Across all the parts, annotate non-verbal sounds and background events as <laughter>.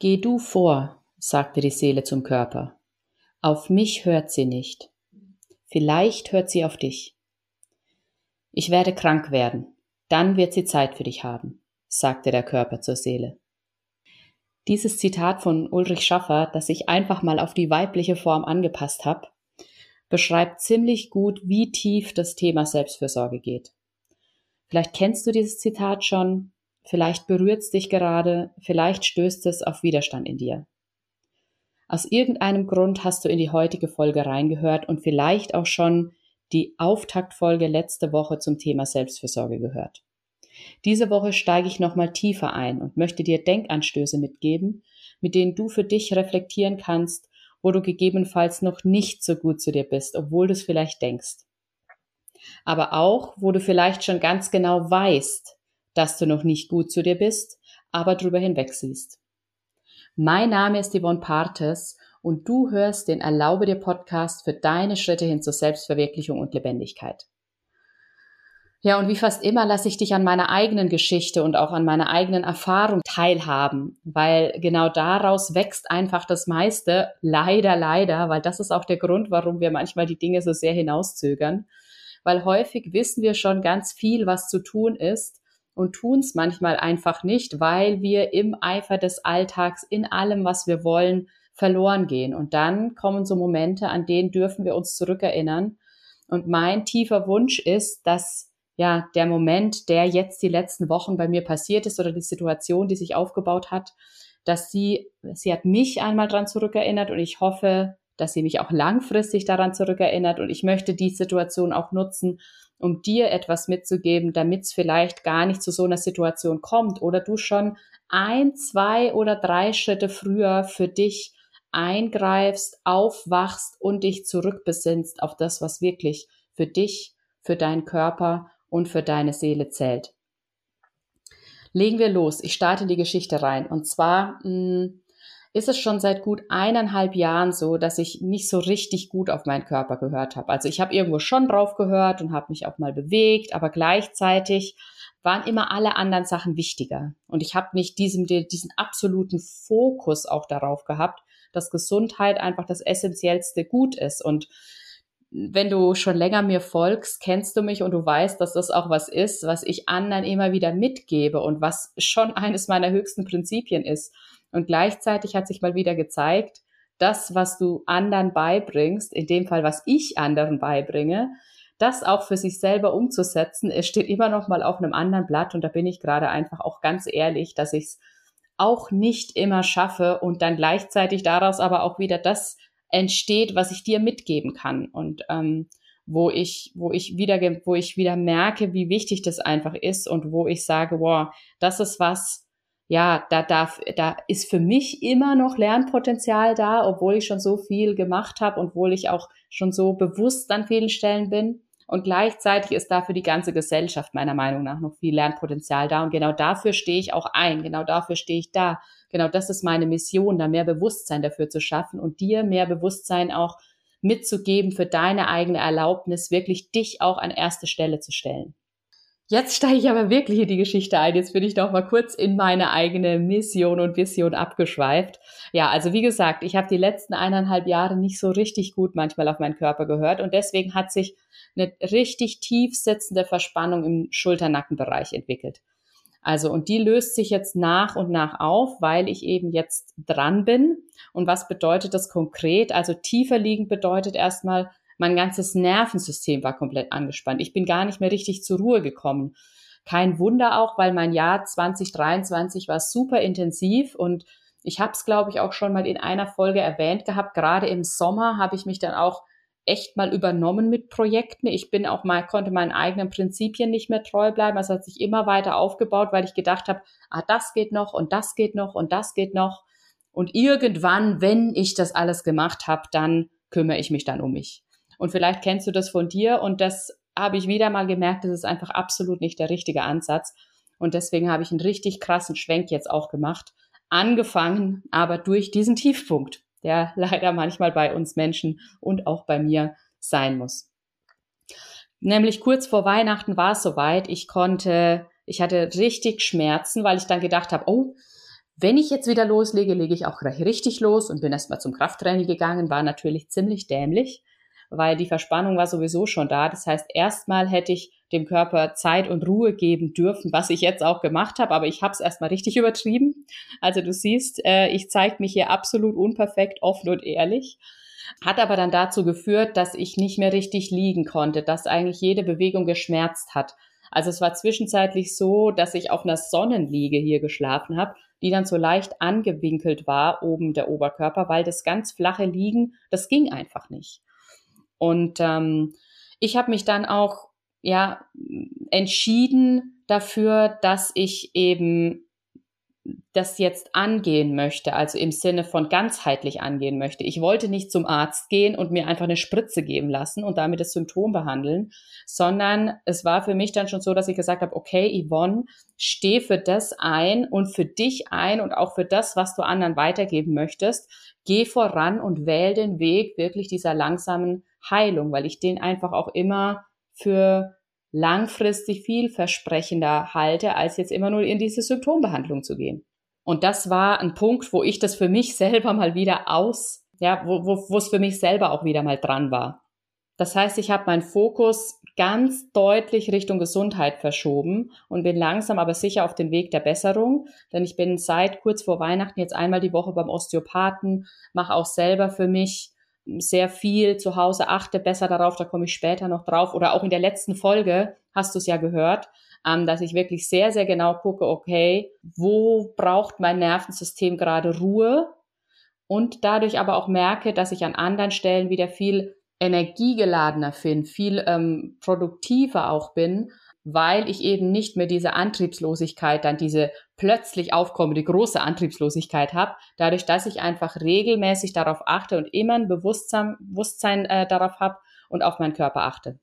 Geh du vor, sagte die Seele zum Körper. Auf mich hört sie nicht. Vielleicht hört sie auf dich. Ich werde krank werden, dann wird sie Zeit für dich haben, sagte der Körper zur Seele. Dieses Zitat von Ulrich Schaffer, das ich einfach mal auf die weibliche Form angepasst habe, beschreibt ziemlich gut, wie tief das Thema Selbstfürsorge geht. Vielleicht kennst du dieses Zitat schon, vielleicht berührt es dich gerade, vielleicht stößt es auf Widerstand in dir. Aus irgendeinem Grund hast du in die heutige Folge reingehört und vielleicht auch schon die Auftaktfolge letzte Woche zum Thema Selbstfürsorge gehört. Diese Woche steige ich nochmal tiefer ein und möchte dir Denkanstöße mitgeben, mit denen du für dich reflektieren kannst, wo du gegebenenfalls noch nicht so gut zu dir bist, obwohl du es vielleicht denkst. Aber auch, wo du vielleicht schon ganz genau weißt, dass du noch nicht gut zu dir bist, aber drüber hinweg siehst. Mein Name ist Yvonne Partes und du hörst den Erlaube dir Podcast für deine Schritte hin zur Selbstverwirklichung und Lebendigkeit. Ja, und wie fast immer lasse ich dich an meiner eigenen Geschichte und auch an meiner eigenen Erfahrung teilhaben, weil genau daraus wächst einfach das meiste, leider, leider, weil das ist auch der Grund, warum wir manchmal die Dinge so sehr hinauszögern, weil häufig wissen wir schon ganz viel, was zu tun ist, und tun es manchmal einfach nicht, weil wir im Eifer des Alltags in allem, was wir wollen, verloren gehen. Und dann kommen so Momente, an denen dürfen wir uns zurückerinnern. Und mein tiefer Wunsch ist, dass ja der Moment, der jetzt die letzten Wochen bei mir passiert ist oder die Situation, die sich aufgebaut hat, dass sie, sie hat mich einmal dran zurückerinnert und ich hoffe, dass sie mich auch langfristig daran zurückerinnert und ich möchte die Situation auch nutzen, um dir etwas mitzugeben, damit es vielleicht gar nicht zu so einer Situation kommt oder du schon ein, zwei oder drei Schritte früher für dich eingreifst, aufwachst und dich zurückbesinnst auf das, was wirklich für dich, für deinen Körper und für deine Seele zählt. Legen wir los. Ich starte die Geschichte rein. Und zwar mh, hm, ist es schon seit gut eineinhalb Jahren so, dass ich nicht so richtig gut auf meinen Körper gehört habe. Also ich habe irgendwo schon drauf gehört und habe mich auch mal bewegt, aber gleichzeitig waren immer alle anderen Sachen wichtiger. Und ich habe nicht diesen, diesen absoluten Fokus auch darauf gehabt, dass Gesundheit einfach das essentiellste Gut ist. Und wenn du schon länger mir folgst, kennst du mich und du weißt, dass das auch was ist, was ich anderen immer wieder mitgebe und was schon eines meiner höchsten Prinzipien ist. Und gleichzeitig hat sich mal wieder gezeigt, das, was du anderen beibringst, in dem Fall, was ich anderen beibringe, das auch für sich selber umzusetzen, es steht immer noch mal auf einem anderen Blatt. Und da bin ich gerade einfach auch ganz ehrlich, dass ich es auch nicht immer schaffe und dann gleichzeitig daraus aber auch wieder das entsteht, was ich dir mitgeben kann. Und ähm, wo ich, wo ich wieder, wo ich wieder merke, wie wichtig das einfach ist und wo ich sage, wow, das ist was, ja, da darf, da ist für mich immer noch Lernpotenzial da, obwohl ich schon so viel gemacht habe und obwohl ich auch schon so bewusst an vielen Stellen bin. Und gleichzeitig ist da für die ganze Gesellschaft meiner Meinung nach noch viel Lernpotenzial da. Und genau dafür stehe ich auch ein. Genau dafür stehe ich da. Genau das ist meine Mission, da mehr Bewusstsein dafür zu schaffen und dir mehr Bewusstsein auch mitzugeben für deine eigene Erlaubnis, wirklich dich auch an erste Stelle zu stellen. Jetzt steige ich aber wirklich in die Geschichte ein. Jetzt bin ich doch mal kurz in meine eigene Mission und Vision abgeschweift. Ja, also wie gesagt, ich habe die letzten eineinhalb Jahre nicht so richtig gut manchmal auf meinen Körper gehört und deswegen hat sich eine richtig tief sitzende Verspannung im Schulternackenbereich entwickelt. Also, und die löst sich jetzt nach und nach auf, weil ich eben jetzt dran bin. Und was bedeutet das konkret? Also tiefer liegend bedeutet erstmal, mein ganzes Nervensystem war komplett angespannt. Ich bin gar nicht mehr richtig zur Ruhe gekommen. Kein Wunder auch, weil mein Jahr 2023 war super intensiv und ich habe es, glaube ich, auch schon mal in einer Folge erwähnt gehabt. Gerade im Sommer habe ich mich dann auch echt mal übernommen mit Projekten. Ich bin auch mal, konnte meinen eigenen Prinzipien nicht mehr treu bleiben. Es hat sich immer weiter aufgebaut, weil ich gedacht habe, ah, das geht noch und das geht noch und das geht noch. Und irgendwann, wenn ich das alles gemacht habe, dann kümmere ich mich dann um mich. Und vielleicht kennst du das von dir und das habe ich wieder mal gemerkt, das ist einfach absolut nicht der richtige Ansatz. Und deswegen habe ich einen richtig krassen Schwenk jetzt auch gemacht. Angefangen, aber durch diesen Tiefpunkt, der <laughs> leider manchmal bei uns Menschen und auch bei mir sein muss. Nämlich kurz vor Weihnachten war es soweit. Ich konnte, ich hatte richtig Schmerzen, weil ich dann gedacht habe, oh, Wenn ich jetzt wieder loslege, lege ich auch richtig los und bin erstmal zum Krafttraining gegangen, war natürlich ziemlich dämlich, weil die Verspannung war sowieso schon da. Das heißt, erstmal hätte ich dem Körper Zeit und Ruhe geben dürfen, was ich jetzt auch gemacht habe, aber ich habe es erstmal richtig <laughs> übertrieben. Also du siehst, äh, ich zeige mich hier absolut unperfekt, offen und ehrlich. Hat aber dann dazu geführt, dass ich nicht mehr richtig liegen konnte, dass eigentlich jede Bewegung geschmerzt hat. Also es war zwischenzeitlich so, dass ich auf einer Sonnenliege hier geschlafen habe, die dann so leicht angewinkelt war, oben der Oberkörper, weil das ganz flache Liegen, das ging einfach nicht. Und ähm, ich habe mich dann auch ja entschieden dafür, dass ich eben das jetzt angehen möchte, also im Sinne von ganzheitlich angehen möchte. Ich wollte nicht zum Arzt gehen und mir einfach eine Spritze geben lassen und damit das Symptom behandeln, sondern es war für mich dann schon so, dass ich gesagt habe, okay, Yvonne, steh für das ein und für dich ein und auch für das, was du anderen weitergeben möchtest. Geh voran und wähl den Weg wirklich dieser langsamen Heilung, weil ich den einfach auch immer für langfristig vielversprechender halte, als jetzt immer nur in diese Symptombehandlung zu gehen. Und das war ein Punkt, wo ich das für mich <laughs> selber mal wieder aus, ja, wo, wo, wo es für mich selber auch wieder mal dran war. Das heißt, ich habe meinen Fokus ganz deutlich Richtung Gesundheit verschoben und bin langsam aber sicher auf den Weg der Besserung, denn ich bin seit kurz vor Weihnachten jetzt einmal die Woche beim Osteopathen, mache auch selber für mich sehr viel zu Hause, achte besser darauf, da komme ich später noch drauf. Oder auch in der letzten Folge hast du es ja gehört, ähm, dass ich wirklich sehr, sehr genau gucke, okay, wo braucht mein Nervensystem gerade Ruhe? Und dadurch aber auch merke, dass ich an anderen Stellen wieder viel energiegeladener bin, viel ähm, produktiver auch bin weil ich eben nicht mehr diese Antriebslosigkeit, dann diese plötzlich aufkommende große Antriebslosigkeit habe, dadurch, dass ich einfach regelmäßig darauf achte und immer ein Bewusstsein, Bewusstsein äh, darauf habe und auf meinen Körper achte.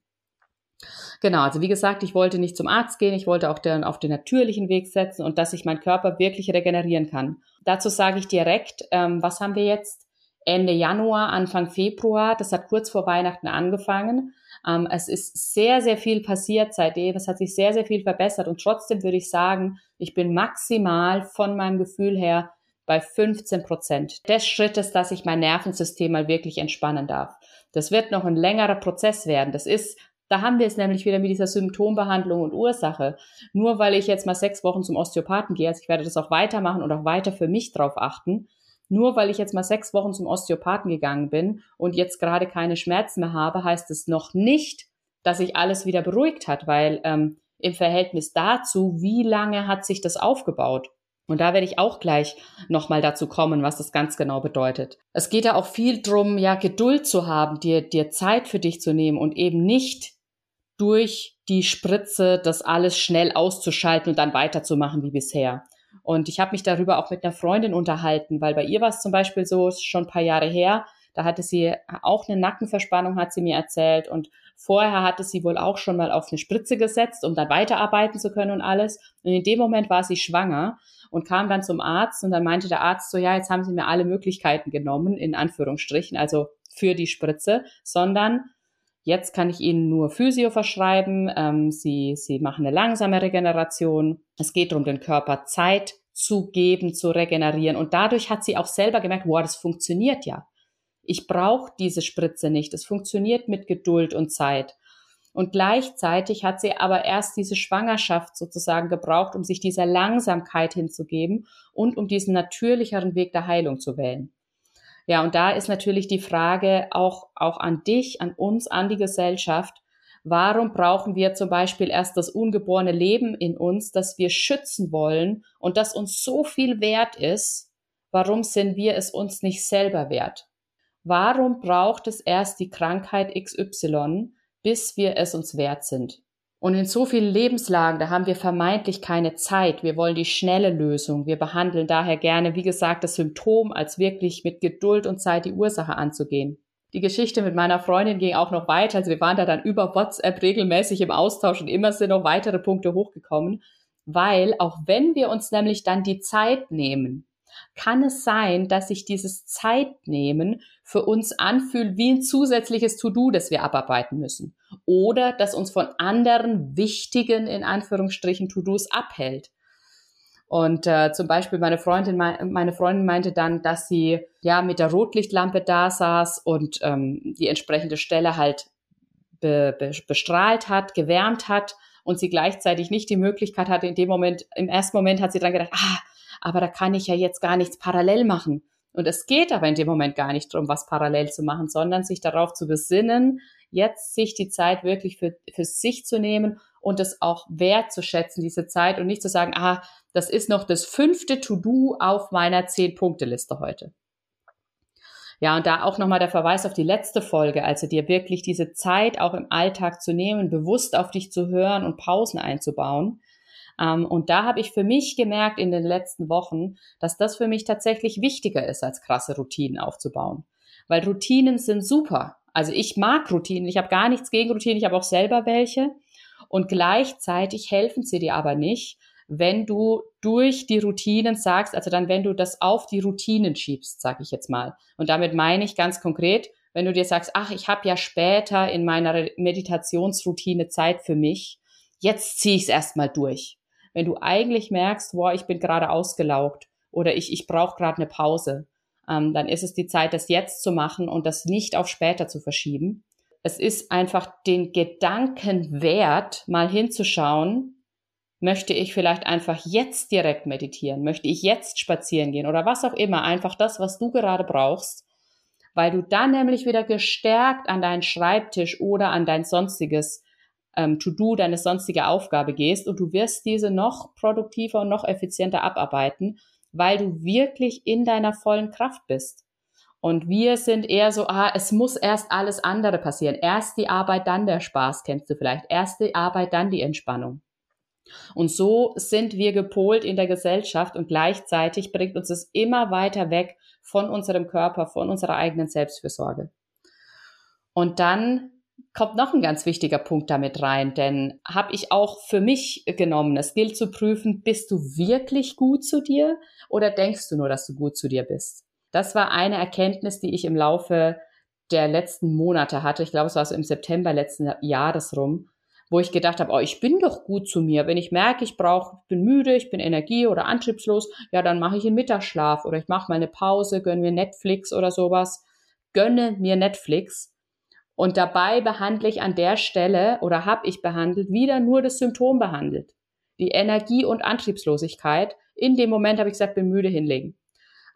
Genau, also wie gesagt, ich wollte nicht zum Arzt gehen, ich wollte auch den, auf den natürlichen Weg setzen und dass ich meinen Körper wirklich regenerieren kann. Dazu sage ich direkt, ähm, was haben wir jetzt? Ende Januar, Anfang Februar, das hat kurz vor Weihnachten angefangen. Ähm, es ist sehr, sehr viel passiert seitdem. Es hat sich sehr, sehr viel verbessert. Und trotzdem würde ich sagen, ich bin maximal von meinem Gefühl her bei 15 Prozent des Schrittes, dass ich mein Nervensystem mal wirklich entspannen darf. Das wird noch ein längerer Prozess werden. Das ist da haben wir es nämlich wieder mit dieser Symptombehandlung und Ursache. Nur weil ich jetzt mal sechs Wochen zum Osteopathen gehe, also ich werde das auch weitermachen und auch weiter für mich drauf achten, nur weil ich jetzt mal sechs Wochen zum Osteopathen gegangen bin und jetzt gerade keine Schmerzen mehr habe, heißt es noch nicht, dass sich alles wieder beruhigt hat, weil ähm, im Verhältnis dazu, wie lange hat sich das aufgebaut? Und da werde ich auch gleich nochmal dazu kommen, was das ganz genau bedeutet. Es geht ja auch viel drum, ja, Geduld zu haben, dir, dir Zeit für dich zu nehmen und eben nicht durch die Spritze das alles schnell auszuschalten und dann weiterzumachen wie bisher. Und ich habe mich darüber auch mit einer Freundin unterhalten, weil bei ihr war es zum Beispiel so, schon ein paar Jahre her, da hatte sie auch eine Nackenverspannung, hat sie mir erzählt. Und vorher hatte sie wohl auch schon mal auf eine Spritze gesetzt, um dann weiterarbeiten zu können und alles. Und in dem Moment war sie schwanger und kam dann zum Arzt und dann meinte der Arzt so, ja, jetzt haben sie mir alle Möglichkeiten genommen, in Anführungsstrichen, also für die Spritze, sondern jetzt kann ich ihnen nur Physio verschreiben. Ähm, sie, sie machen eine langsame Regeneration. Es geht darum, den Körper Zeit zu geben, zu regenerieren. Und dadurch hat sie auch selber gemerkt, wow, das funktioniert ja. Ich brauche diese Spritze nicht. Es funktioniert mit Geduld und Zeit. Und gleichzeitig hat sie aber erst diese Schwangerschaft sozusagen gebraucht, um sich dieser Langsamkeit hinzugeben und um diesen natürlicheren Weg der Heilung zu wählen. Ja, und da ist natürlich die Frage auch, auch an dich, an uns, an die Gesellschaft, Warum brauchen wir zum Beispiel erst das ungeborene Leben in uns, das wir schützen wollen und das uns so viel wert ist? Warum sind wir es uns nicht selber wert? Warum braucht es erst die Krankheit XY, bis wir es uns wert sind? Und in so vielen Lebenslagen, da haben wir vermeintlich keine Zeit. Wir wollen die schnelle Lösung. Wir behandeln daher gerne, wie gesagt, das Symptom als wirklich mit Geduld und Zeit die Ursache anzugehen. Die Geschichte mit meiner Freundin ging auch noch weiter. Also wir waren da dann über WhatsApp regelmäßig im Austausch und immer sind noch weitere Punkte hochgekommen, weil auch wenn wir uns nämlich dann die Zeit nehmen, kann es sein, dass sich dieses Zeitnehmen für uns anfühlt wie ein zusätzliches To-Do, das wir abarbeiten müssen. Oder das uns von anderen wichtigen, in Anführungsstrichen, To-Dos abhält. Und äh, zum Beispiel meine Freundin, meine Freundin meinte dann, dass sie ja mit der Rotlichtlampe da saß und ähm, die entsprechende Stelle halt be, be, bestrahlt hat, gewärmt hat und sie gleichzeitig nicht die Möglichkeit hatte, in dem Moment, im ersten Moment hat sie dann gedacht, ah, aber da kann ich ja jetzt gar nichts parallel machen. Und es geht aber in dem Moment gar nicht darum, was parallel zu machen, sondern sich darauf zu besinnen, jetzt sich die Zeit wirklich für, für sich zu nehmen und es auch wertzuschätzen, diese Zeit und nicht zu sagen, ah, das ist noch das fünfte To-Do auf meiner Zehn-Punkte-Liste heute. Ja, und da auch nochmal der Verweis auf die letzte Folge, also dir wirklich diese Zeit auch im Alltag zu nehmen, bewusst auf dich zu hören und Pausen einzubauen. Ähm, und da habe ich für mich gemerkt in den letzten Wochen, dass das für mich tatsächlich wichtiger ist, als krasse Routinen aufzubauen. Weil Routinen sind super. Also ich mag Routinen, ich habe gar nichts gegen Routinen, ich habe auch selber welche. Und gleichzeitig helfen sie dir aber nicht, wenn du durch die Routinen sagst, also dann, wenn du das auf die Routinen schiebst, sage ich jetzt mal. Und damit meine ich ganz konkret, wenn du dir sagst, ach, ich habe ja später in meiner Meditationsroutine Zeit für mich, jetzt ziehe ich es erstmal durch. Wenn du eigentlich merkst, boah, ich bin gerade ausgelaugt oder ich, ich brauche gerade eine Pause, ähm, dann ist es die Zeit, das jetzt zu machen und das nicht auf später zu verschieben. Es ist einfach den Gedanken wert, mal hinzuschauen, möchte ich vielleicht einfach jetzt direkt meditieren, möchte ich jetzt spazieren gehen oder was auch immer, einfach das, was du gerade brauchst, weil du dann nämlich wieder gestärkt an deinen Schreibtisch oder an dein sonstiges ähm, To-Do, deine sonstige Aufgabe gehst und du wirst diese noch produktiver und noch effizienter abarbeiten, weil du wirklich in deiner vollen Kraft bist. Und wir sind eher so, ah, es muss erst alles andere passieren. Erst die Arbeit, dann der Spaß, kennst du vielleicht. Erst die Arbeit, dann die Entspannung. Und so sind wir gepolt in der Gesellschaft und gleichzeitig bringt uns es immer weiter weg von unserem Körper, von unserer eigenen Selbstfürsorge. Und dann kommt noch ein ganz wichtiger Punkt damit rein, denn habe ich auch für mich genommen, es gilt zu prüfen, bist du wirklich gut zu dir oder denkst du nur, dass du gut zu dir bist? Das war eine Erkenntnis, die ich im Laufe der letzten Monate hatte. Ich glaube, es war so im September letzten Jahres rum, wo ich gedacht habe, oh, ich bin doch gut zu mir. Wenn ich merke, ich brauche, bin müde, ich bin energie- oder antriebslos, ja, dann mache ich einen Mittagsschlaf oder ich mache mal eine Pause, gönne mir Netflix oder sowas. Gönne mir Netflix. Und dabei behandle ich an der Stelle oder habe ich behandelt wieder nur das Symptom behandelt. Die Energie- und Antriebslosigkeit. In dem Moment habe ich gesagt, bin müde hinlegen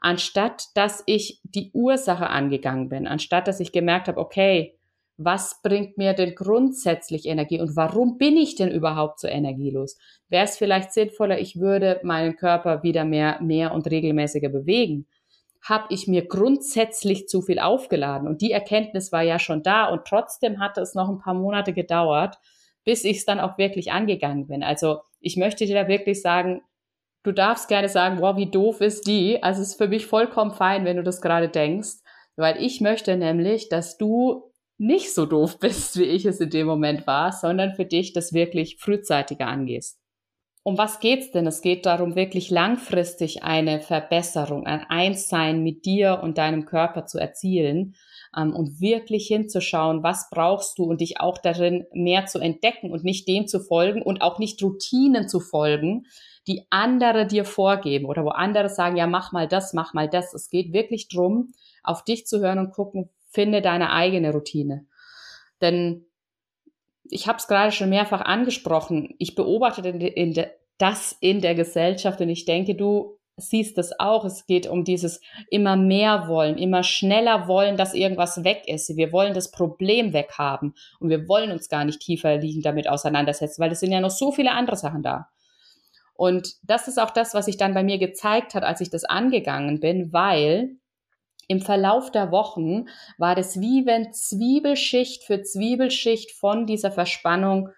anstatt dass ich die Ursache angegangen bin, anstatt dass ich gemerkt habe, okay, was bringt mir denn grundsätzlich Energie und warum bin ich denn überhaupt so energielos? Wäre es vielleicht sinnvoller, ich würde meinen Körper wieder mehr, mehr und regelmäßiger bewegen? Habe ich mir grundsätzlich zu viel aufgeladen? Und die Erkenntnis war ja schon da und trotzdem hatte es noch ein paar Monate gedauert, bis ich es dann auch wirklich angegangen bin. Also ich möchte dir da wirklich sagen, du darfst gerne sagen, wow, wie doof ist die. Also es ist für mich vollkommen fein, wenn du das gerade denkst, weil ich möchte nämlich, dass du nicht so doof <laughs> bist, wie ich es in dem Moment war, sondern für dich das wirklich frühzeitiger angehst. Um was geht's denn? Es geht darum, wirklich langfristig eine Verbesserung, ein Einssein mit dir und deinem Körper zu erzielen ähm, und wirklich hinzuschauen, was brauchst du und dich auch darin mehr zu entdecken und nicht dem zu folgen und auch nicht Routinen zu folgen, die andere dir vorgeben oder wo andere sagen, ja, mach mal das, mach mal das. Es geht wirklich drum, auf dich zu hören und gucken, finde deine eigene Routine. Denn ich habe es gerade schon mehrfach angesprochen, ich beobachte in in de, das in der Gesellschaft und ich denke, du siehst das auch. Es geht um dieses immer mehr wollen, immer schneller wollen, dass irgendwas weg ist. Wir wollen das Problem weghaben und wir wollen uns gar nicht tiefer liegend damit auseinandersetzen, weil es sind ja noch so viele andere Sachen da. Und das ist auch das, was sich dann bei mir gezeigt hat, als ich das angegangen bin, weil im Verlauf der Wochen war das wie wenn Zwiebelschicht für Zwiebelschicht von dieser Verspannung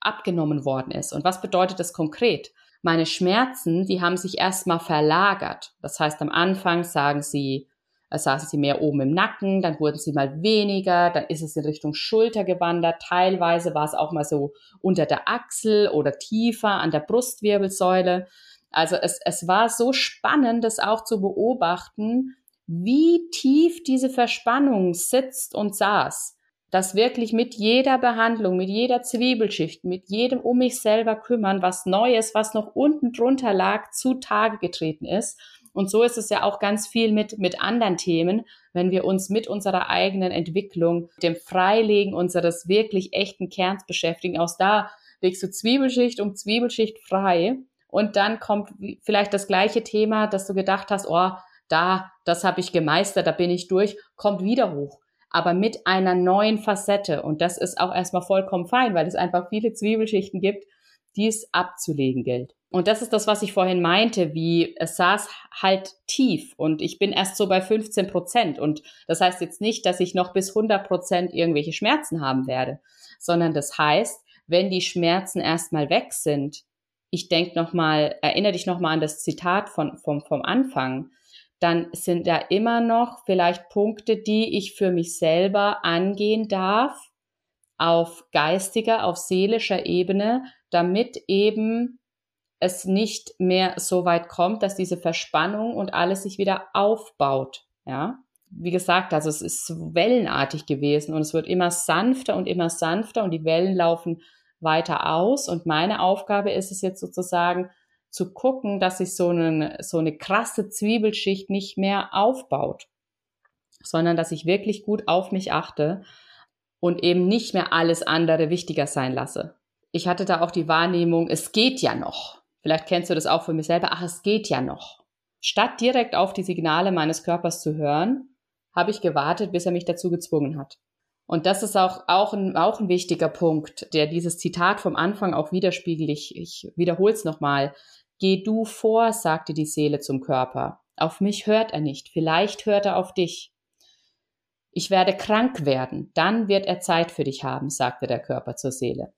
abgenommen worden ist. Und was bedeutet das konkret? Meine Schmerzen, die haben sich erstmal verlagert. Das heißt, am Anfang sagen sie, saßen sie mehr oben im Nacken, dann wurden sie mal weniger, dann ist es in Richtung Schulter gewandert, teilweise war es auch mal so unter der Achsel oder tiefer an der Brustwirbelsäule. Also es, es war so spannend, das auch zu beobachten, wie tief diese Verspannung sitzt und saß. dass wirklich mit jeder Behandlung, mit jeder Zwiebelschicht, mit jedem um mich selber kümmern, was Neues, was noch unten drunter lag, zutage getreten ist. Und so ist es ja auch ganz viel mit, mit anderen Themen, wenn wir uns mit unserer eigenen Entwicklung, dem Freilegen unseres wirklich echten Kerns beschäftigen. Aus da legst du Zwiebelschicht um Zwiebelschicht frei und dann kommt vielleicht das gleiche Thema, dass du gedacht hast, oh, da, das habe ich gemeistert, da bin ich durch, kommt wieder hoch aber mit einer neuen Facette. Und das ist auch erstmal vollkommen fein, weil es einfach viele Zwiebelschichten gibt, die es abzulegen gilt. Und das ist das, was ich vorhin meinte, wie es saß halt tief und ich bin erst so bei 15 Prozent. Und das heißt jetzt nicht, dass ich noch bis 100 Prozent irgendwelche Schmerzen haben werde, sondern das heißt, wenn die Schmerzen erstmal weg sind, ich denke nochmal, erinnere dich nochmal an das Zitat von, vom, vom Anfang, dann sind da immer noch vielleicht Punkte, die ich für mich selber angehen darf, auf geistiger, auf seelischer Ebene, damit eben es nicht mehr so weit kommt, dass diese Verspannung und alles sich wieder aufbaut. Ja, wie gesagt, also es ist wellenartig gewesen und es wird immer sanfter und immer sanfter und die Wellen laufen weiter aus. Und meine Aufgabe ist es jetzt sozusagen, zu gucken, dass sich so eine, so eine krasse Zwiebelschicht nicht mehr aufbaut, sondern dass ich wirklich gut auf mich achte und eben nicht mehr alles andere wichtiger sein lasse. Ich hatte da auch die Wahrnehmung, es geht ja noch. Vielleicht kennst du das auch für mich selber. Ach, es geht ja noch. Statt direkt auf die Signale meines Körpers zu hören, habe ich gewartet, bis er mich dazu gezwungen hat. Und das ist auch, auch, ein, auch ein wichtiger Punkt, der dieses Zitat vom Anfang auch widerspiegelt. Ich, ich wiederhole es nochmal. Geh du vor, sagte die Seele zum Körper. Auf mich hört er nicht, vielleicht hört er auf dich. Ich werde krank werden, dann wird er Zeit für dich haben, sagte der Körper zur Seele.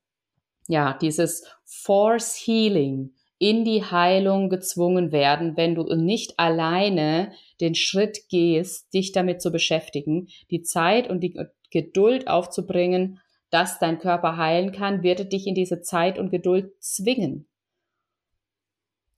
Ja, dieses Force Healing, in die Heilung gezwungen werden, wenn du nicht alleine den Schritt gehst, dich damit zu beschäftigen, die Zeit und die Geduld aufzubringen, dass dein Körper heilen kann, wird er dich in diese Zeit und Geduld zwingen.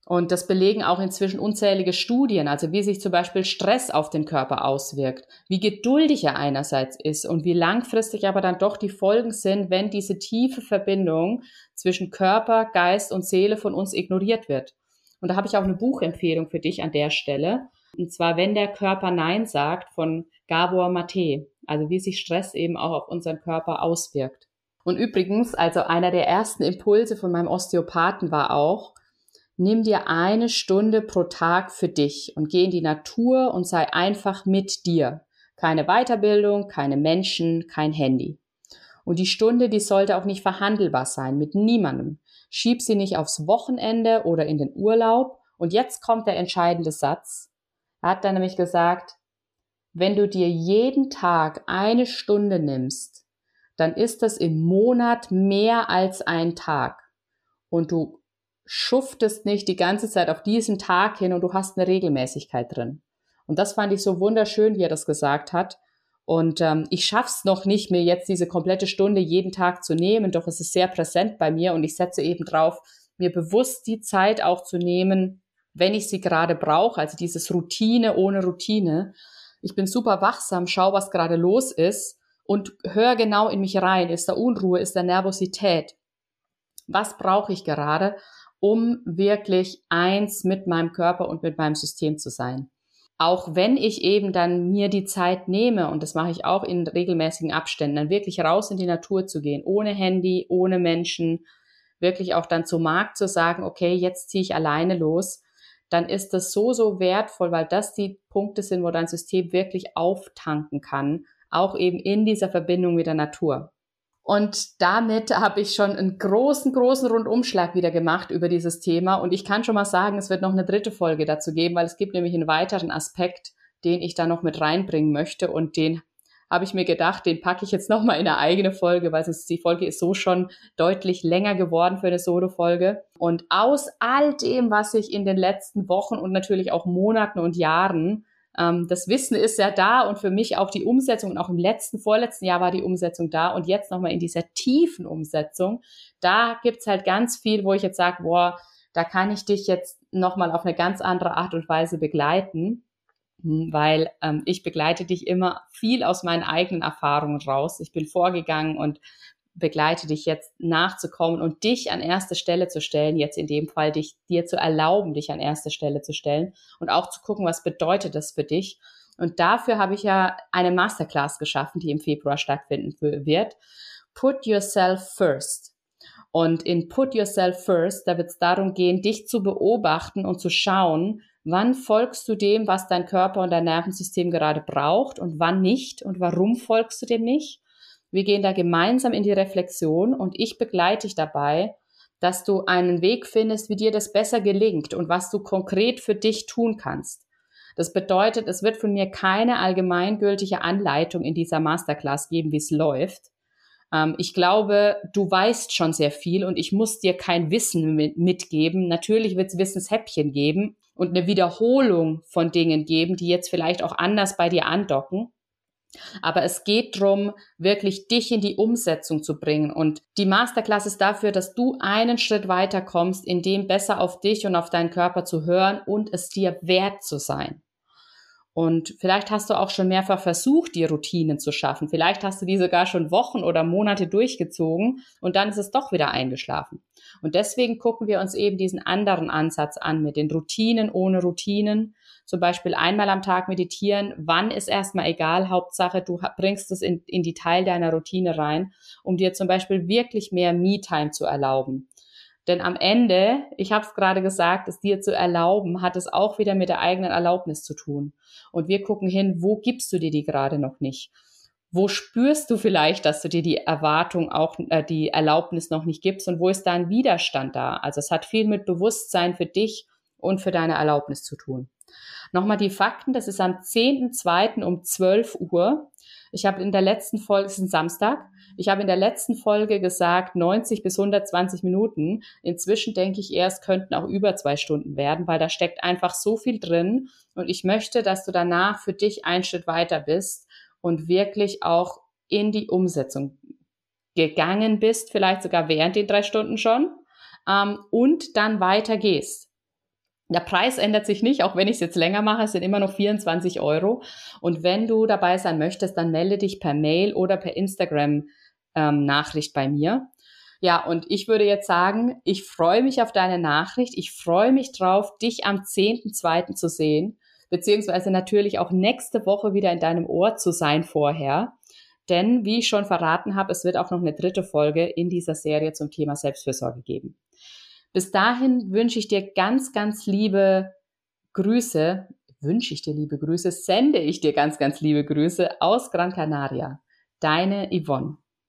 Und das belegen auch inzwischen unzählige Studien, also wie sich zum Beispiel Stress auf den Körper auswirkt, wie geduldig er einerseits ist und wie langfristig aber dann doch die Folgen sind, wenn diese tiefe Verbindung zwischen Körper, Geist und Seele von uns ignoriert wird. Und da habe ich auch eine Buchempfehlung für dich an der Stelle. Und zwar, wenn der Körper Nein sagt von Gabor Mate. Also wie sich Stress eben auch auf unseren Körper auswirkt. Und übrigens, also einer der ersten Impulse von meinem Osteopathen war auch, Nimm dir eine Stunde pro Tag für dich und geh in die Natur und sei einfach mit dir. Keine Weiterbildung, keine Menschen, kein Handy. Und die Stunde, die sollte auch nicht verhandelbar sein mit niemandem. Schieb sie nicht aufs Wochenende oder in den Urlaub. Und jetzt kommt der entscheidende Satz. Er hat dann nämlich gesagt, wenn du dir jeden Tag eine Stunde nimmst, dann ist das im Monat mehr als ein Tag. Und du schuftest nicht die ganze Zeit auf diesen Tag hin und du hast eine Regelmäßigkeit drin. Und das fand ich so wunderschön, wie er das gesagt hat. Und ähm, ich schaff's noch nicht, mir jetzt diese komplette Stunde jeden Tag zu nehmen, doch es ist sehr präsent bei mir und ich setze eben drauf, mir bewusst die Zeit auch zu nehmen, wenn ich sie gerade brauche, also dieses Routine ohne Routine. Ich bin super wachsam, schau, was gerade los ist und hör genau in mich rein. Ist da Unruhe, ist da Nervosität? Was brauche ich gerade? Um wirklich eins mit meinem Körper und mit meinem System zu sein. Auch wenn ich eben dann mir die Zeit nehme, und das mache ich auch in regelmäßigen Abständen, dann wirklich raus in die Natur zu gehen, ohne Handy, ohne Menschen, wirklich auch dann zum Markt zu sagen, okay, jetzt ziehe ich alleine los, dann ist das so, so wertvoll, weil das die Punkte sind, wo dein System wirklich auftanken kann, auch eben in dieser Verbindung mit der Natur. Und damit habe ich schon einen großen, großen Rundumschlag wieder gemacht über dieses Thema. Und ich kann schon mal sagen, es wird noch eine dritte Folge dazu geben, weil es gibt nämlich einen weiteren Aspekt, den ich da noch mit reinbringen möchte. Und den habe ich mir gedacht, den packe ich jetzt noch mal in eine eigene Folge, weil sonst die Folge ist so schon deutlich länger geworden für eine Solo-Folge. Und aus all dem, was ich in den letzten Wochen und natürlich auch Monaten und Jahren ähm, das Wissen ist ja da und für mich auch die Umsetzung und auch im letzten, vorletzten Jahr war die Umsetzung da und jetzt nochmal in dieser tiefen Umsetzung, da gibt's halt ganz viel, wo ich jetzt sage, boah, da kann ich dich jetzt nochmal auf eine ganz andere Art und Weise begleiten. hm, weil ähm, ich begleite dich immer viel aus meinen eigenen Erfahrungen raus. Ich bin vorgegangen und begleite dich jetzt nachzukommen und dich an erste Stelle zu stellen, jetzt in dem Fall dich dir zu erlauben, dich an erste Stelle zu stellen und auch zu gucken, was bedeutet das für dich. Und dafür habe ich ja eine Masterclass geschaffen, die im Februar stattfinden wird. Put yourself first. Und in Put Yourself First, da wird es darum gehen, dich zu beobachten und zu schauen, wann folgst du dem, was dein Körper und dein Nervensystem gerade braucht und wann nicht und warum folgst du dem nicht. Wir gehen da gemeinsam in die Reflexion und ich begleite dich dabei, dass du einen Weg findest, wie dir das besser gelingt und was du konkret für dich tun kannst. Das bedeutet, es wird von mir keine allgemeingültige Anleitung in dieser Masterclass geben, wie es läuft, ähm, ich glaube, du weißt schon sehr viel und ich muss dir kein Wissen mit, mitgeben. Natürlich wird es Wissenshäppchen geben und eine Wiederholung von Dingen geben, die jetzt vielleicht auch anders bei dir andocken. Aber es geht darum, wirklich dich in die Umsetzung zu bringen. Und die Masterclass ist dafür, dass du einen Schritt weiter kommst, in dem besser auf dich und auf deinen Körper zu hören und es dir wert zu sein. Und vielleicht hast du auch schon mehrfach versucht, die Routinen zu schaffen. Vielleicht hast du die sogar schon Wochen oder Monate durchgezogen und dann ist es doch wieder eingeschlafen. Und deswegen gucken wir uns eben diesen anderen Ansatz an mit den Routinen ohne Routinen. Zum Beispiel einmal am Tag meditieren. Wann ist erstmal egal. Hauptsache, du bringst es in, in die Teil deiner Routine rein, um dir zum Beispiel wirklich mehr Me-Time zu erlauben. Denn am Ende, ich habe es gerade gesagt, es dir zu erlauben, hat es auch wieder mit der eigenen Erlaubnis zu tun. Und wir gucken hin, wo gibst du dir die gerade noch nicht? Wo spürst du vielleicht, dass du dir die Erwartung auch, äh, die Erlaubnis noch nicht gibst und wo ist da ein Widerstand da? Also es hat viel mit Bewusstsein für dich und für deine Erlaubnis zu tun. Nochmal die Fakten, das ist am 10.2. um 12 Uhr. Ich habe in der letzten Folge, es ist ein Samstag, ich habe in der letzten Folge gesagt 90 bis 120 Minuten. Inzwischen denke ich eher, es könnten auch über zwei Stunden werden, weil da steckt einfach so viel drin. Und ich möchte, dass du danach für dich einen Schritt weiter bist und wirklich auch in die Umsetzung gegangen bist, vielleicht sogar während den drei Stunden schon, ähm, und dann weiter gehst. Der Preis ändert sich nicht, auch wenn ich es jetzt länger mache, es sind immer noch 24 Euro. Und wenn du dabei sein möchtest, dann melde dich per Mail oder per Instagram ähm, Nachricht bei mir. Ja, und ich würde jetzt sagen, ich freue mich auf deine Nachricht. Ich freue mich drauf, dich am 10.2. zu sehen, beziehungsweise natürlich auch nächste Woche wieder in deinem Ohr zu sein vorher. Denn, wie ich schon verraten habe, es wird auch noch eine dritte Folge in dieser Serie zum Thema Selbstfürsorge geben. Bis dahin wünsche ich dir ganz, ganz liebe Grüße, wünsche ich dir liebe Grüße, sende ich dir ganz, ganz liebe Grüße aus Gran Canaria. Deine Yvonne.